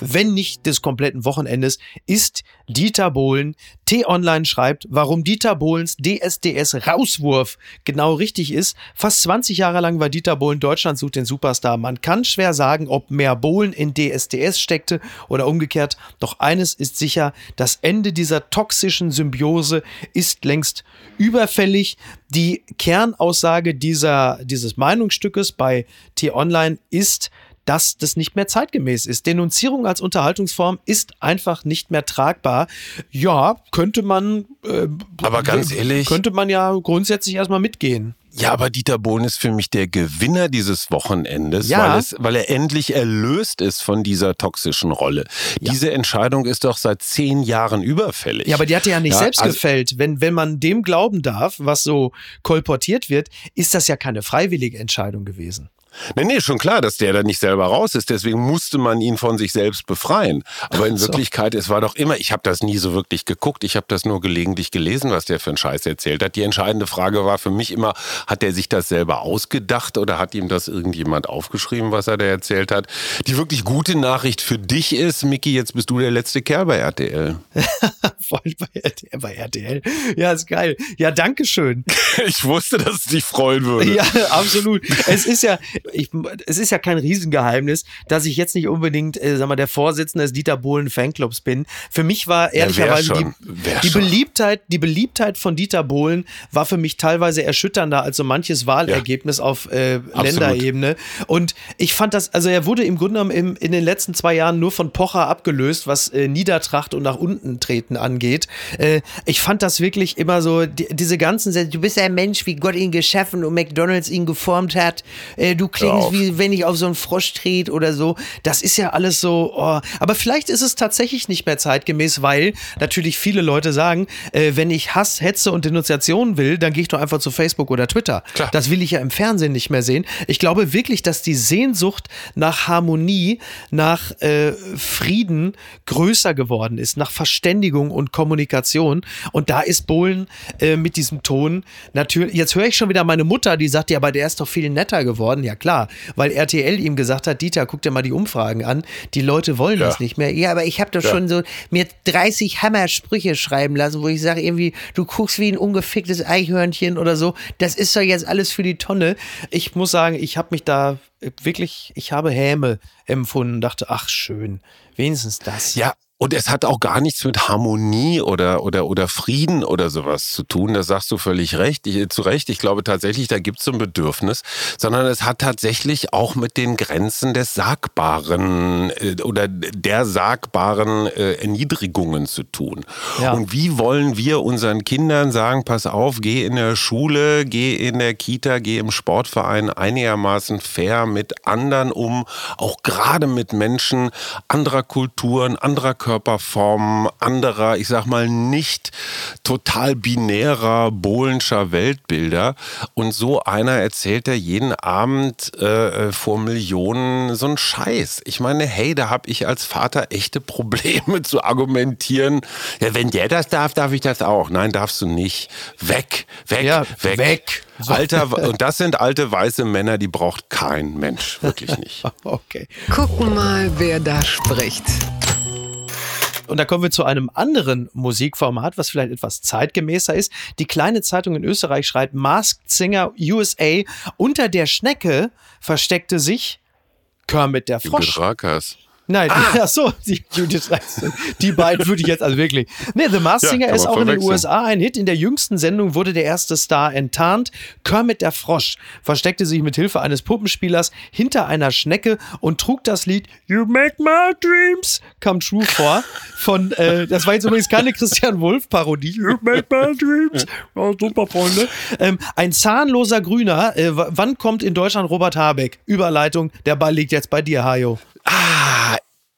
wenn nicht des kompletten Wochenendes, ist Dieter Bohlen. T-Online schreibt, warum Dieter Bohlens DSDS-Rauswurf genau richtig ist. Fast 20 Jahre lang war Dieter Bohlen Deutschland sucht den Superstar. Man kann schwer sagen, ob mehr Bohlen in DSDS steckte oder umgekehrt. Doch eines ist sicher, das Ende dieser toxischen Symbiose ist längst überfällig. Die Kernaussage dieser, dieses Meinungsstückes bei T-Online ist, dass das nicht mehr zeitgemäß ist. Denunzierung als Unterhaltungsform ist einfach nicht mehr tragbar. Ja, könnte man. Äh, aber ganz ehrlich. Könnte man ja grundsätzlich erstmal mitgehen. Ja, aber Dieter Bohlen ist für mich der Gewinner dieses Wochenendes, ja. weil, es, weil er endlich erlöst ist von dieser toxischen Rolle. Ja. Diese Entscheidung ist doch seit zehn Jahren überfällig. Ja, aber die hat er ja nicht ja, selbst also gefällt. Wenn, wenn man dem glauben darf, was so kolportiert wird, ist das ja keine freiwillige Entscheidung gewesen. Nee, nee, schon klar, dass der da nicht selber raus ist. Deswegen musste man ihn von sich selbst befreien. Aber in so. Wirklichkeit, es war doch immer, ich habe das nie so wirklich geguckt. Ich habe das nur gelegentlich gelesen, was der für einen Scheiß erzählt hat. Die entscheidende Frage war für mich immer, hat er sich das selber ausgedacht oder hat ihm das irgendjemand aufgeschrieben, was er da erzählt hat? Die wirklich gute Nachricht für dich ist, Micky, jetzt bist du der letzte Kerl bei RTL. Voll bei RTL, bei RTL. Ja, ist geil. Ja, danke schön. ich wusste, dass es dich freuen würde. Ja, absolut. Es ist ja, ich, es ist ja kein Riesengeheimnis, dass ich jetzt nicht unbedingt, äh, sag mal, der Vorsitzende des Dieter Bohlen Fanclubs bin. Für mich war ehrlicherweise schon, die, die. Beliebtheit, die Beliebtheit von Dieter Bohlen war für mich teilweise erschütternder als so manches Wahlergebnis auf äh, Länderebene. Und ich fand das, also er wurde im Grunde genommen im, in den letzten zwei Jahren nur von Pocher abgelöst, was äh, Niedertracht und nach unten treten angeht. Äh, ich fand das wirklich immer so, die, diese ganzen Sätze, du bist ein Mensch, wie Gott ihn geschaffen und McDonalds ihn geformt hat. Äh, du klingst wie wenn ich auf so einen Frosch trete oder so. Das ist ja alles so, oh. aber vielleicht ist es tatsächlich nicht mehr zeitgemäß, weil natürlich viele Leute sagen, äh, wenn ich Hass, Hetze und Denunziation will, dann gehe ich doch einfach zu Facebook oder Twitter. Klar. Das will ich ja im Fernsehen nicht mehr sehen. Ich glaube wirklich, dass die Sehnsucht nach Harmonie, nach äh, Frieden größer geworden ist, nach Verständigung und Kommunikation. Und da ist Bohlen äh, mit diesem Ton natürlich. Jetzt höre ich schon wieder meine Mutter, die sagt, ja, aber der ist doch viel netter geworden. Ja, klar, weil RTL ihm gesagt hat, Dieter, guck dir mal die Umfragen an. Die Leute wollen Ja. das nicht mehr. Ja, aber ich habe doch Ja. schon so mir 30 Hammersprüche schreiben lassen, wo ich sage, irgendwie, du guckst wie ein ungeficktes Eichhörnchen oder so. Das ist doch jetzt alles für die Tonne. Ich muss sagen, ich habe mich da wirklich, ich habe Häme empfunden, dachte, ach schön, wenigstens das. Ja, und es hat auch gar nichts mit Harmonie oder, oder, oder Frieden oder sowas zu tun. Das sagst du völlig recht, ich, zu Recht. Ich glaube tatsächlich, da gibt es ein Bedürfnis, sondern es hat tatsächlich auch mit den Grenzen des Sagbaren äh, oder der sagbaren äh, Erniedrigungen zu tun. Ja. Und wie wollen wir unseren Kindern sagen, pass auf, geh in der Schule, geh in der Kita, geh im Sportverein einigermaßen fair mit anderen um, auch gerade mit Menschen anderer Kulturen, anderer Körperformen, anderer, ich sag mal, nicht total binärer, bohlenscher Weltbilder. Und so einer erzählt er jeden Abend äh, vor Millionen so einen Scheiß. Ich meine, hey, da habe ich als Vater echte Probleme zu argumentieren. Ja, wenn der das darf, darf ich das auch. Nein, darfst du nicht. Weg, weg, Ja, weg. weg. So. Alter, und das sind alte weiße Männer, die braucht kein Mensch. Wirklich nicht. Okay. Gucken mal, wer da spricht. Und da kommen wir zu einem anderen Musikformat, was vielleicht etwas zeitgemäßer ist. Die kleine Zeitung in Österreich schreibt Masked Singer USA. Unter der Schnecke versteckte sich Kermit der Frosch. Rakas. Nein, ach so, die, die beiden würde ich jetzt also wirklich. Nee, The Masked Ja, Singer kann ist auch in den. USA ein Hit. In der jüngsten Sendung wurde der erste Star enttarnt. Kermit der Frosch versteckte sich mit Hilfe eines Puppenspielers hinter einer Schnecke und trug das Lied You Make My Dreams Come True vor. Von, äh, das war jetzt übrigens keine Christian Wolf-Parodie. You Make My Dreams. Oh, super, Freunde. Ähm, ein zahnloser Grüner. Äh, wann kommt in Deutschland Robert Habeck? Überleitung. Der Ball liegt jetzt bei dir, Hajo. Ah,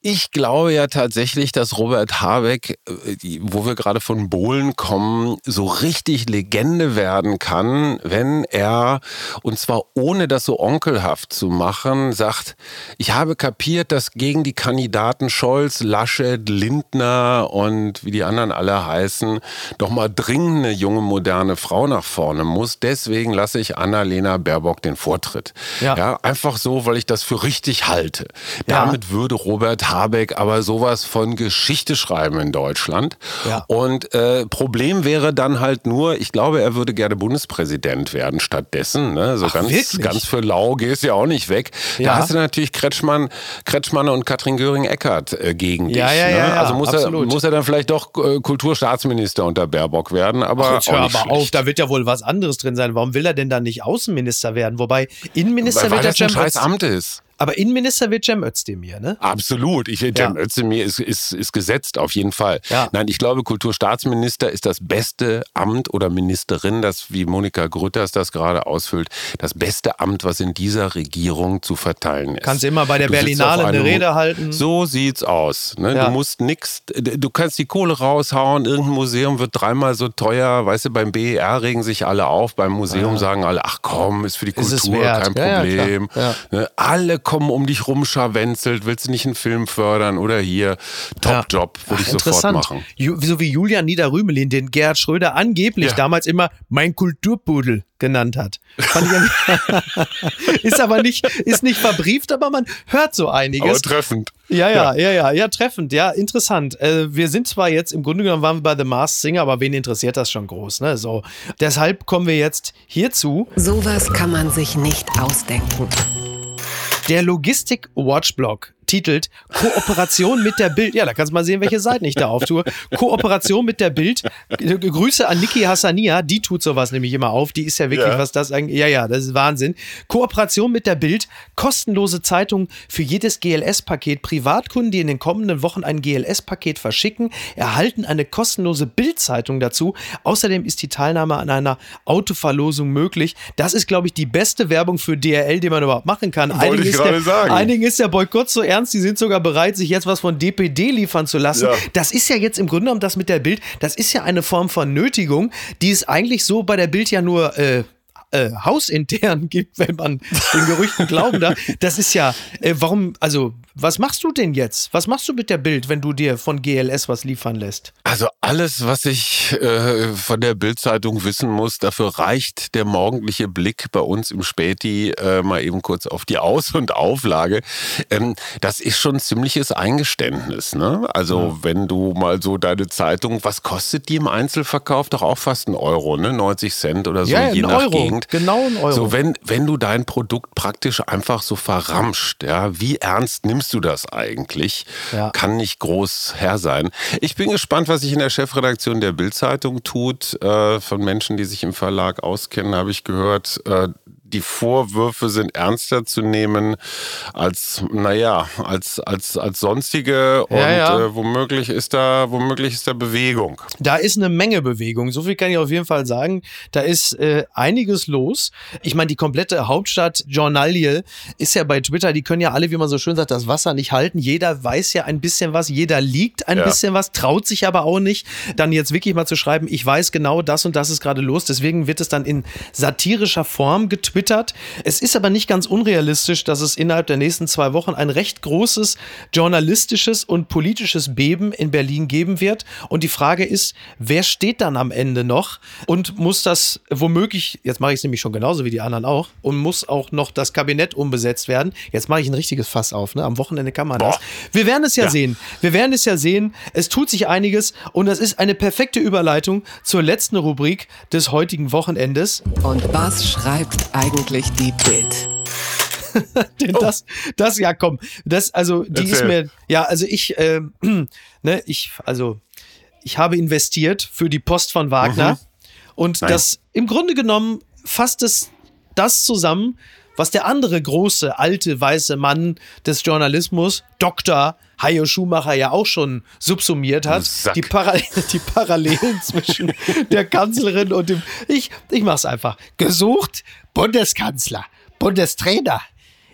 ich glaube ja tatsächlich, dass Robert Habeck, äh, wo wir gerade von Bohlen kommen, so richtig Legende werden kann, wenn er, und zwar ohne das so onkelhaft zu machen, sagt, ich habe kapiert, dass gegen die Kandidaten Scholz, Laschet, Lindner und wie die anderen alle heißen, doch mal dringend eine junge, moderne Frau nach vorne muss. Deswegen lasse ich Annalena Baerbock den Vortritt. Ja. ja einfach so, weil ich das für richtig halte. Ja. Damit würde Robert Habeck aber sowas von Geschichte schreiben in Deutschland. Ja. Und äh, Problem wäre dann halt nur, ich glaube, er würde gerne Bundespräsident werden stattdessen. Ne? So Ach, ganz, wirklich? ganz für lau gehst ja auch nicht weg. Ja. Da hast du natürlich Kretschmann, Kretschmann und Katrin Göring-Eckardt äh, gegen Ja, dich. ja, ne? ja, ja, also muss er, muss er dann vielleicht doch äh, Kulturstaatsminister unter Baerbock werden. Aber auch hör aber auf, schlecht. da wird ja wohl was anderes drin sein. Warum will er denn dann nicht Außenminister werden? Wobei Innenminister weil, weil wird ja das ein scheiß. Amt ist. Aber Innenminister wird Cem Özdemir, ne? Absolut. Ich finde, Ja. Cem Özdemir ist, ist, ist gesetzt, auf jeden Fall. Ja. Nein, ich glaube, Kulturstaatsminister ist das beste Amt oder Ministerin, das, wie Monika Grütters das gerade ausfüllt, das beste Amt, was in dieser Regierung zu verteilen ist. Kannst immer bei der Du Berlinale eine Rede halten. So sieht's aus. Ne? Ja. Du musst nix, du kannst die Kohle raushauen, irgendein Museum wird dreimal so teuer, weißt du, beim BER regen sich alle auf, beim Museum sagen alle, ach komm, ist für die Kultur kein Problem. Ne? Alle kommen um dich rumscharwenzelt, willst du nicht einen Film fördern oder hier, Top-Job, würde ich sofort interessant. machen. Ju, so wie Julian Niederrümelin, den Gerhard Schröder angeblich Ja. damals immer mein Kulturpudel genannt hat. Fand ich irgendwie- ist aber nicht, ist nicht verbrieft, aber man hört so Aber einiges. treffend. Ja, ja, ja, ja, ja, treffend, ja, interessant. Äh, wir sind zwar jetzt, im Grunde genommen waren wir bei The Masked Singer, aber wen interessiert das schon groß, ne? So. Deshalb kommen wir jetzt hierzu. Sowas kann man sich nicht ausdenken. Der Logistik Watchblog titelt Kooperation mit der Bild. Ja, da kannst du mal sehen, welche Seiten ich da auftue. Kooperation mit der Bild. Grüße an Niki Hassania, die tut sowas nämlich immer auf. Die ist ja wirklich, ja. was das eigentlich. Ja, ja, das ist Wahnsinn. Kooperation mit der Bild. Kostenlose Zeitung für jedes GLS-Paket. Privatkunden, die in den kommenden Wochen ein GLS-Paket verschicken, erhalten eine kostenlose Bild-Zeitung dazu. Außerdem ist die Teilnahme an einer Autoverlosung möglich. Das ist, glaube ich, die beste Werbung für DRL, die man überhaupt machen kann. Wollte ich gerade sagen. Einigen ist der Boykott so ernst die sind sogar bereit, sich jetzt was von DPD liefern zu lassen. Ja. Das ist ja jetzt im Grunde genommen das mit der Bild, das ist ja eine Form von Nötigung, die es eigentlich so bei der Bild ja nur äh, äh, hausintern gibt, wenn man den Gerüchten glauben darf. Das ist ja, äh, warum, also was machst du denn jetzt? Was machst du mit der Bild, wenn du dir von GLS was liefern lässt? Also alles, was ich äh, von der Bildzeitung wissen muss, dafür reicht der morgendliche Blick bei uns im Späti äh, mal eben kurz auf die Aus- und Auflage. Ähm, das ist schon ein ziemliches Eingeständnis. Ne? Also ja. wenn du mal so deine Zeitung, was kostet die im Einzelverkauf? Doch auch fast ein Euro, ne? 90 Cent oder so, ja, je nach Euro. Gegend. Genau ein Euro. So wenn wenn du dein Produkt praktisch einfach so verramscht, ja, wie ernst nimmst nimmst du das eigentlich? Ja. Kann nicht groß her sein. Ich bin gespannt, was sich in der Chefredaktion der Bildzeitung tut. Äh, von Menschen, die sich im Verlag auskennen, habe ich gehört, äh, die Vorwürfe sind ernster zu nehmen als, naja, als, als, als sonstige und ja, ja. Äh, womöglich ist da, womöglich ist da Bewegung. Da ist eine Menge Bewegung. So viel kann ich auf jeden Fall sagen. Da ist äh, einiges los. Ich meine, die komplette Hauptstadt Journalie ist ja bei Twitter, die können ja alle, wie man so schön sagt, das Wasser nicht halten. Jeder weiß ja ein bisschen was, jeder liegt ein ja. bisschen was, traut sich aber auch nicht, dann jetzt wirklich mal zu schreiben, ich weiß genau, das und das ist gerade los. Deswegen wird es dann in satirischer Form getwittert getwittert. Es ist aber nicht ganz unrealistisch, dass es innerhalb der nächsten zwei Wochen ein recht großes journalistisches und politisches Beben in Berlin geben wird. Und die Frage ist, wer steht dann am Ende noch und muss das womöglich, jetzt mache ich es nämlich schon genauso wie die anderen auch, und muss auch noch das Kabinett umbesetzt werden. Jetzt mache ich ein richtiges Fass auf, ne? Am Wochenende kann man das. Wir werden es ja, ja sehen. Wir werden es ja sehen. Es tut sich einiges und das ist eine perfekte Überleitung zur letzten Rubrik des heutigen Wochenendes. Und was schreibt eigentlich eigentlich die Bild? oh. das, das, ja, komm, das, also, die Erzähl. ist mir, ja, also ich, äh, ne, ich, also, ich habe investiert für die Post von Wagner mhm. und Nein. das, im Grunde genommen fasst es das zusammen, was der andere große, alte, weiße Mann des Journalismus, Dr. Hajo Schumacher, ja auch schon subsumiert hat. Die, Para die Parallelen zwischen der Kanzlerin und dem. Ich, ich mach's einfach. Gesucht, Bundeskanzler, Bundestrainer.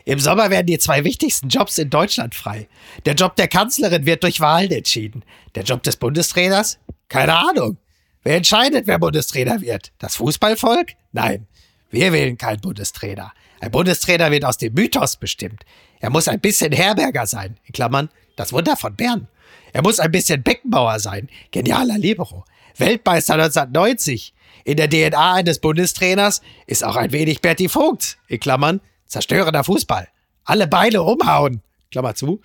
Im Sommer werden die zwei wichtigsten Jobs in Deutschland frei. Der Job der Kanzlerin wird durch Wahlen entschieden. Der Job des Bundestrainers? Keine Ahnung. Wer entscheidet, wer Bundestrainer wird? Das Fußballvolk? Nein. Wir wählen keinen Bundestrainer. Ein Bundestrainer wird aus dem Mythos bestimmt. Er muss ein bisschen Herberger sein, in Klammern, das Wunder von Bern. Er muss ein bisschen Beckenbauer sein, genialer Libero. Weltmeister 1990. In der DNA eines Bundestrainers ist auch ein wenig Berti Vogt, in Klammern, zerstörender Fußball. Alle Beine umhauen, Klammer zu.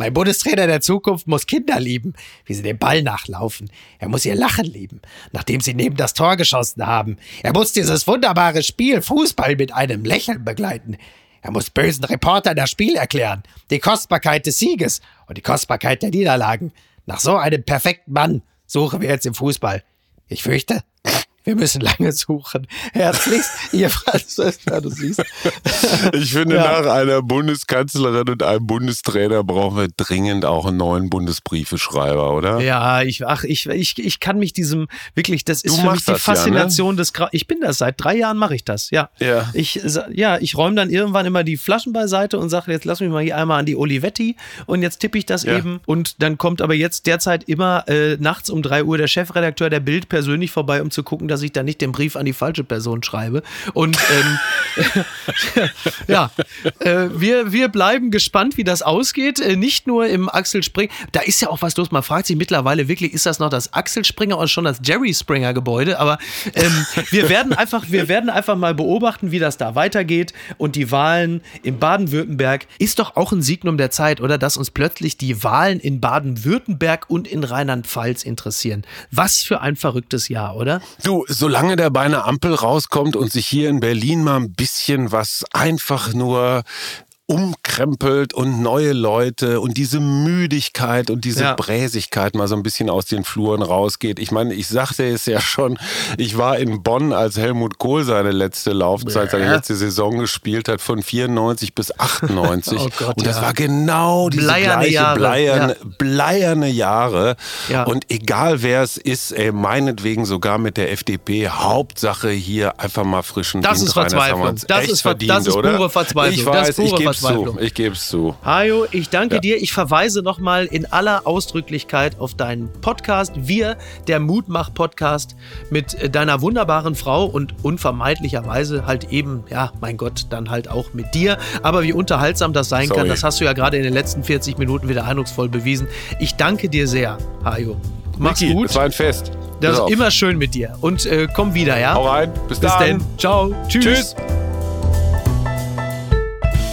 Mein Bundestrainer der Zukunft muss Kinder lieben, wie sie den Ball nachlaufen. Er muss ihr Lachen lieben, nachdem sie neben das Tor geschossen haben. Er muss dieses wunderbare Spiel Fußball mit einem Lächeln begleiten. Er muss bösen Reportern das Spiel erklären, die Kostbarkeit des Sieges und die Kostbarkeit der Niederlagen. Nach so einem perfekten Mann suchen wir jetzt im Fußball. Ich fürchte, wir müssen lange suchen. Herzlichst, ihr Franz, du siehst. Ich finde, ja. nach einer Bundeskanzlerin und einem Bundestrainer brauchen wir dringend auch einen neuen Bundesbriefeschreiber, oder? Ja, ich, ach, ich, ich, ich kann mich diesem, wirklich, das ist du für mich die Faszination ja, ne? des, Gra ich bin das, seit drei Jahren mache ich das, ja. Ja. Ich, ja, ich räume dann irgendwann immer die Flaschen beiseite und sage, jetzt lass mich mal hier einmal an die Olivetti und jetzt tippe ich das ja. eben und dann kommt aber jetzt derzeit immer äh, nachts um drei Uhr der Chefredakteur der Bild persönlich vorbei, um zu gucken, dass dass ich da nicht den Brief an die falsche Person schreibe. Und ähm, ja, äh, wir, wir bleiben gespannt, wie das ausgeht. Äh, nicht nur im Axel Springer, da ist ja auch was los. Man fragt sich mittlerweile wirklich, ist das noch das Axel Springer oder schon das Jerry Springer Gebäude? Aber ähm, wir werden einfach, wir werden einfach mal beobachten, wie das da weitergeht. Und die Wahlen in Baden-Württemberg ist doch auch ein Signum der Zeit, oder? Dass uns plötzlich die Wahlen in Baden-Württemberg und in Rheinland-Pfalz interessieren. Was für ein verrücktes Jahr, oder? Du, solange der bei einer Ampel rauskommt und sich hier in Berlin mal ein bisschen was einfach nur umkrempelt und neue Leute und diese Müdigkeit und diese Ja. Bräsigkeit mal so ein bisschen aus den Fluren rausgeht. Ich meine, ich sagte es ja schon, ich war in Bonn, als Helmut Kohl seine letzte Laufzeit, seine letzte Saison gespielt hat, von 94 bis 98. Oh Gott, und das ja. war genau diese Bleierne gleiche Jahre, bleierne, ja. bleierne Jahre. Ja. Und egal wer es ist, ey, meinetwegen sogar mit der FDP, Hauptsache hier einfach mal frischen Das Wind ist rein. Verzweiflung. Das echt ist Ver- verdient, das ist oder? pure Verzweiflung. Ich Das weiß, ich gebe es zu. Ich gebe es zu. Hajo, ich danke Ja. dir. Ich verweise nochmal in aller Ausdrücklichkeit auf deinen Podcast. Wir, der Mutmach-Podcast mit äh, deiner wunderbaren Frau und unvermeidlicherweise halt eben, ja, mein Gott, dann halt auch mit dir. Aber wie unterhaltsam das sein Sorry. kann, das hast du ja gerade in den letzten 40 Minuten wieder eindrucksvoll bewiesen. Ich danke dir sehr, Hajo. Mach's Niki, gut. Es war ein Fest. Das ist immer schön mit dir. Und äh, komm wieder, ja? Hau rein. Bis, Bis dann. dann. Ciao. Tschüss. Tschüss.